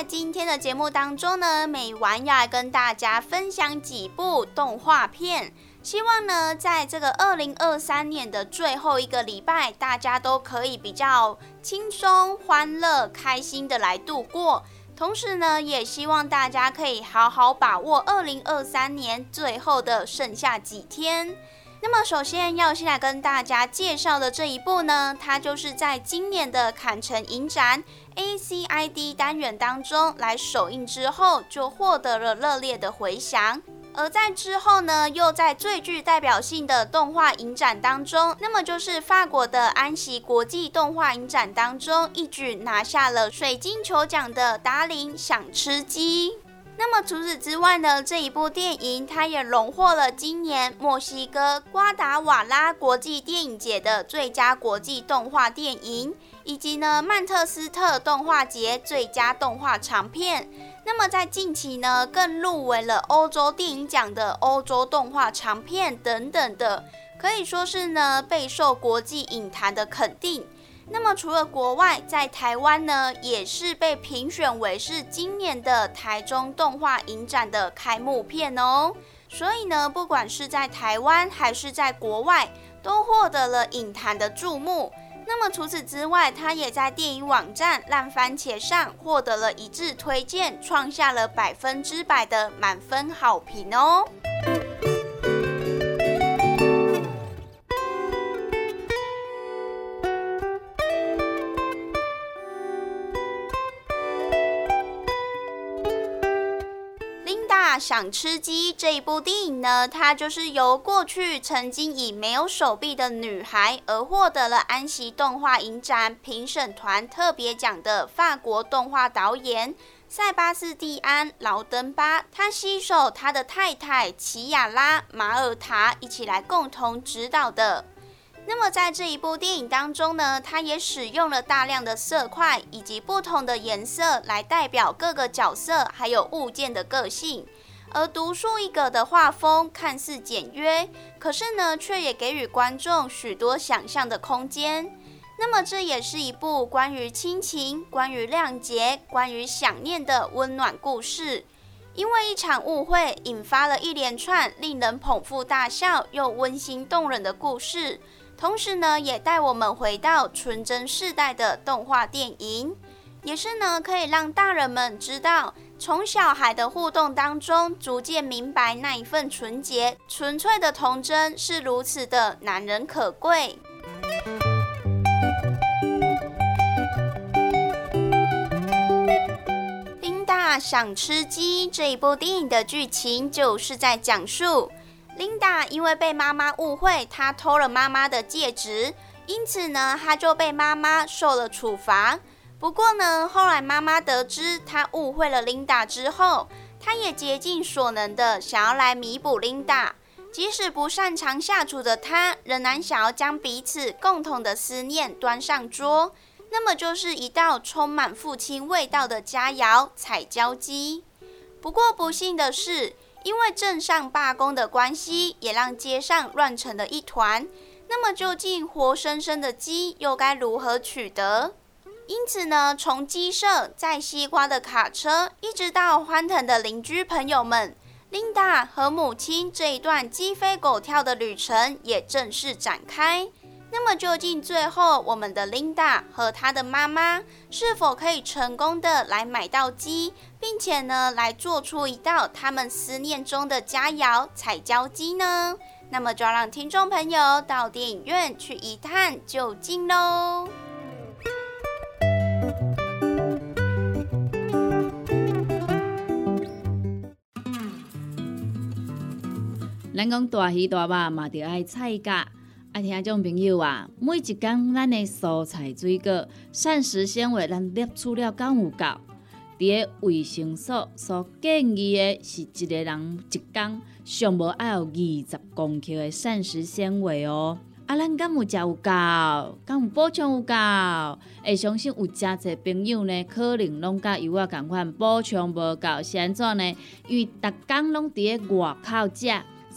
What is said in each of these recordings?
在今天的节目当中呢，美玩要来跟大家分享几部动画片，希望呢，在这个二零二三年的最后一个礼拜，大家都可以比较轻松、欢乐、开心的来度过。同时呢，也希望大家可以好好把握二零二三年最后的剩下几天。那么，首先要先来跟大家介绍的这一部呢，它就是在今年的坎城影展 ACID 单元当中来首映之后，就获得了热烈的回响。而在之后呢，又在最具代表性的动画影展当中，那么就是法国的安息国际动画影展当中，一举拿下了水晶球奖的《达林想吃鸡》。那么除此之外呢，这一部电影它也荣获了今年墨西哥瓜达瓦拉国际电影节的最佳国际动画电影，以及呢曼特斯特动画节最佳动画长片。那么在近期呢，更入围了欧洲电影奖的欧洲动画长片等等的，可以说是呢备受国际影坛的肯定。那么除了国外，在台湾呢，也是被评选为是今年的台中动画影展的开幕片哦。所以呢，不管是在台湾还是在国外，都获得了影坛的注目。那么除此之外，它也在电影网站烂番茄上获得了一致推荐，创下了百分之百的满分好评哦。想吃鸡这一部电影呢，它就是由过去曾经以没有手臂的女孩而获得了安息动画影展评审团特别奖的法国动画导演塞巴斯蒂安·劳登巴，他携手他的太太齐亚拉·马尔塔一起来共同指导的。那么在这一部电影当中呢，它也使用了大量的色块以及不同的颜色来代表各个角色还有物件的个性。而独树一格的画风看似简约，可是呢，却也给予观众许多想象的空间。那么，这也是一部关于亲情、关于谅解、关于想念的温暖故事。因为一场误会，引发了一连串令人捧腹大笑又温馨动人的故事。同时呢，也带我们回到纯真世代的动画电影，也是呢，可以让大人们知道，从小孩的互动当中，逐渐明白那一份纯洁、纯粹的童真是如此的难能可贵。琳达想吃鸡》这一部电影的剧情就是在讲述琳达因为被妈妈误会，她偷了妈妈的戒指，因此呢，她就被妈妈受了处罚。不过呢，后来妈妈得知她误会了琳达之后，她也竭尽所能的想要来弥补琳达。即使不擅长下厨的她，仍然想要将彼此共同的思念端上桌。那么就是一道充满父亲味道的佳肴——彩椒鸡。不过不幸的是，因为镇上罢工的关系，也让街上乱成了一团。那么究竟活生生的鸡又该如何取得？因此呢，从鸡舍载西瓜的卡车，一直到欢腾的邻居朋友们，琳达和母亲这一段鸡飞狗跳的旅程也正式展开。那么究竟最后我们的琳达和她的妈妈是否可以成功的来买到鸡，并且呢来做出一道他们思念中的佳肴彩椒鸡呢？那么就要让听众朋友到电影院去一探究竟喽。咱讲大鱼大肉嘛，着爱菜价。啊，听众朋友啊，每一工咱的蔬菜水果、膳食纤维，咱摄取了敢有够？伫个卫生所所建议的是一个人一工上无爱有二十公克的膳食纤维哦。啊，咱敢有食有够？敢有补充有够？会相信有诚侪朋友呢，可能拢甲有我共款补充无够，是安怎呢？因为逐工拢伫个外口食。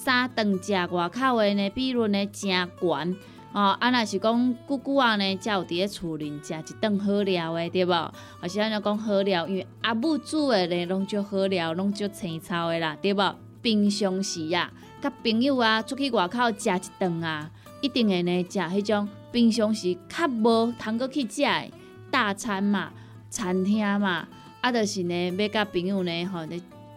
三顿食外口的呢，比率呢真悬哦。啊，若是讲久久啊呢，才有伫咧厝里食一顿好料的，对无？或是安尼讲好料，因为阿母煮的呢，拢足好料，拢足青草的啦，对无？平常时啊，甲朋友啊出去外口食一顿啊，一定会呢食迄种平常时较无通过去食的大餐嘛，餐厅嘛，啊，就是呢要甲朋友呢吼。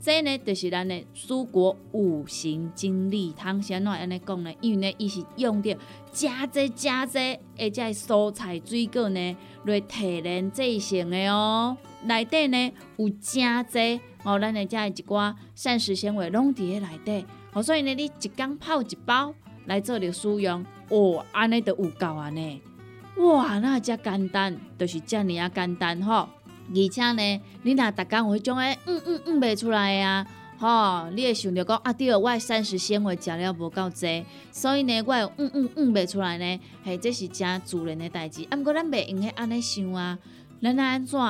这呢，就是咱的蔬果五行精力汤。先怎安尼讲呢？因为呢，伊是用着加济加济，而且蔬菜水果呢来提炼制成的哦。内底呢有加济哦，咱的遮一寡膳食纤维拢伫咧内底。哦，所以呢，你一缸泡一包来做着使用，哦，安尼就有够啊呢。哇，那遮简单，就是遮尔啊简单吼。而且呢，你若逐工有迄种诶，嗯嗯嗯袂出来啊，吼，你会想着讲啊，对，我膳食纤维食了无够济，所以呢，我会嗯嗯嗯袂出来呢，嘿，这是真自然的代志。啊，毋过咱袂用迄安尼想啊，咱安怎，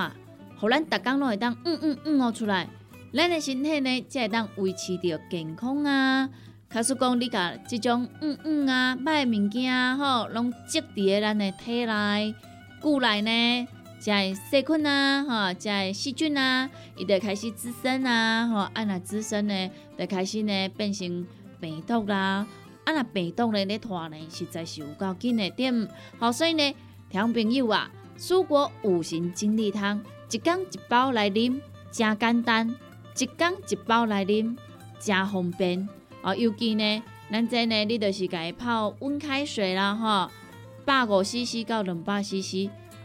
互咱逐工拢会当嗯嗯嗯哦出来，咱的身体呢才会当维持着健康啊。假使讲你甲即种嗯嗯啊歹物件，吼，拢积伫咧咱的体内、骨内呢。在细菌啊，吼，在细菌啊，伊就开始滋生啊，吼，啊那滋生呢，就开始呢变成病毒啦，啊那病毒呢咧拖呢，实在是有够紧的点。好，所以呢，听朋友啊，蔬果五行精力汤，一缸一包来啉，真简单；一缸一包来啉，真方便。哦，尤其呢，咱这呢，你就是家泡温开水啦，吼，百五 CC 到两百 CC。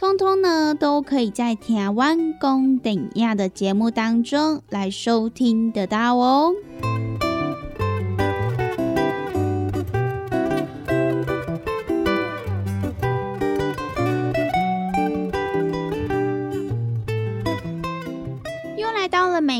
通通呢，都可以在台湾公等亚的节目当中来收听得到哦。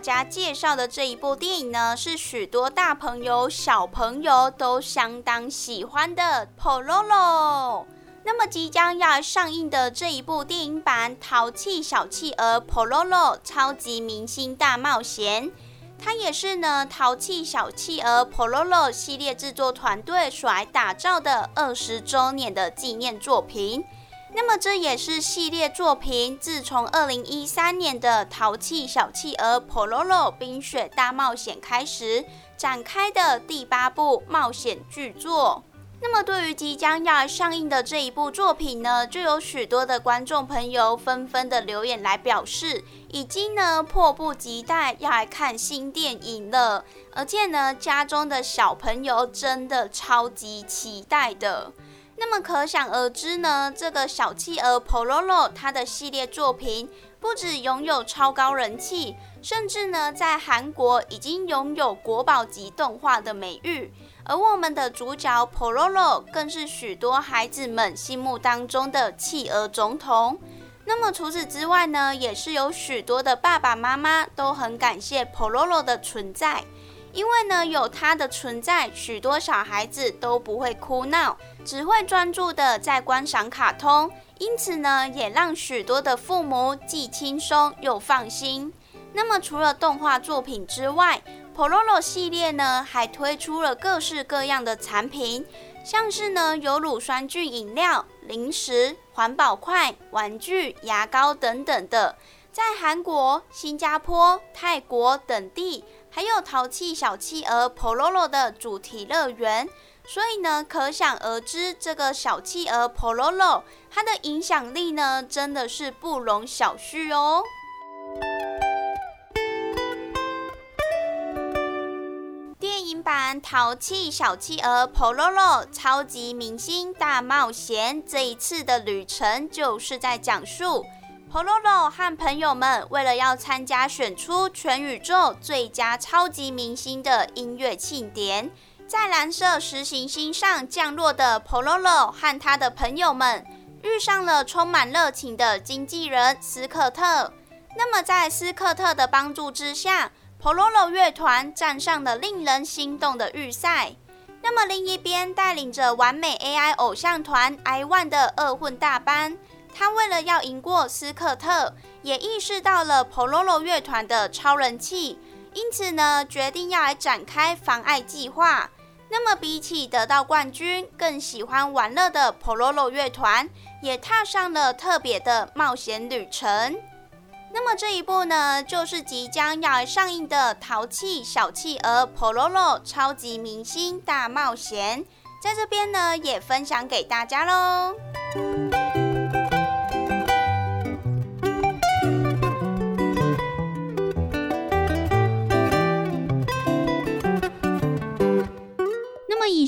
家介绍的这一部电影呢，是许多大朋友、小朋友都相当喜欢的《Pololo》。那么即将要上映的这一部电影版《淘气小企鹅 Pololo 超级明星大冒险》，它也是呢《淘气小企鹅 Pololo》系列制作团队所打造的二十周年的纪念作品。那么这也是系列作品自从二零一三年的《淘气小企鹅 p o l o l o 冰雪大冒险》开始展开的第八部冒险巨作。那么对于即将要上映的这一部作品呢，就有许多的观众朋友纷纷的留言来表示，已经呢迫不及待要来看新电影了，而且呢家中的小朋友真的超级期待的。那么可想而知呢，这个小企鹅 Pololo 它的系列作品不止拥有超高人气，甚至呢在韩国已经拥有国宝级动画的美誉。而我们的主角 Pololo 更是许多孩子们心目当中的企鹅总统。那么除此之外呢，也是有许多的爸爸妈妈都很感谢 Pololo 的存在。因为呢，有它的存在，许多小孩子都不会哭闹，只会专注的在观赏卡通。因此呢，也让许多的父母既轻松又放心。那么，除了动画作品之外，Pololo 系列呢，还推出了各式各样的产品，像是呢有乳酸菌饮料、零食、环保筷、玩具、牙膏等等的，在韩国、新加坡、泰国等地。还有淘气小企鹅 Pololo 的主题乐园，所以呢，可想而知，这个小企鹅 Pololo 它的影响力呢，真的是不容小觑哦。电影版《淘气小企鹅 Pololo 超级明星大冒险》这一次的旅程，就是在讲述。Pololo 和朋友们为了要参加选出全宇宙最佳超级明星的音乐庆典，在蓝色实行星上降落的 Pololo 和他的朋友们遇上了充满热情的经纪人斯科特。那么在斯科特的帮助之下，Pololo 乐团站上了令人心动的预赛。那么另一边，带领着完美 AI 偶像团 iOne 的二混大班，他为了要赢过斯科特，也意识到了 Pololo 乐团的超人气，因此呢，决定要来展开妨碍计划。那么比起得到冠军，更喜欢玩乐的 Pololo 乐团，也踏上了特别的冒险旅程。那么这一部呢，就是即将要来上映的《淘气小企鹅 Pololo 超级明星大冒险》，在这边呢也分享给大家喽。